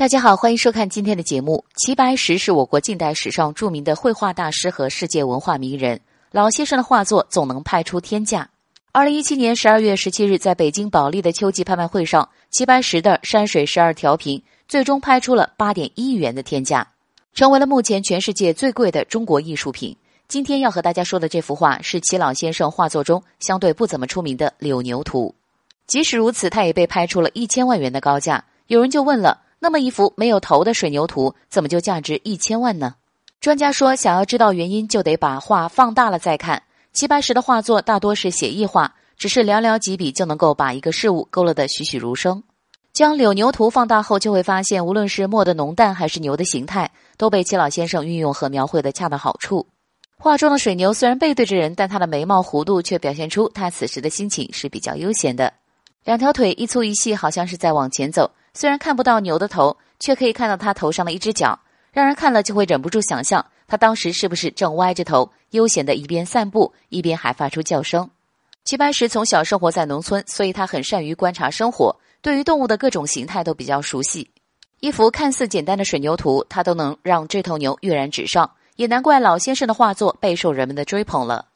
大家好，欢迎收看今天的节目。齐白石是我国近代史上著名的绘画大师和世界文化名人。老先生的画作总能拍出天价。二零一七年十二月十七日，在北京保利的秋季拍卖会上，齐白石的《山水十二调频》最终拍出了八点一亿元的天价，成为了目前全世界最贵的中国艺术品。今天要和大家说的这幅画是齐老先生画作中相对不怎么出名的《柳牛图》，即使如此，他也被拍出了一千万元的高价。有人就问了。那么一幅没有头的水牛图，怎么就价值一千万呢？专家说，想要知道原因，就得把画放大了再看。齐白石的画作大多是写意画，只是寥寥几笔就能够把一个事物勾勒得栩栩如生。将柳牛图放大后，就会发现，无论是墨的浓淡，还是牛的形态，都被齐老先生运用和描绘的恰到好处。画中的水牛虽然背对着人，但它的眉毛弧度却表现出它此时的心情是比较悠闲的。两条腿一粗一细，好像是在往前走。虽然看不到牛的头，却可以看到它头上的一只脚，让人看了就会忍不住想象，它当时是不是正歪着头，悠闲的一边散步，一边还发出叫声。齐白石从小生活在农村，所以他很善于观察生活，对于动物的各种形态都比较熟悉。一幅看似简单的水牛图，他都能让这头牛跃然纸上，也难怪老先生的画作备受人们的追捧了。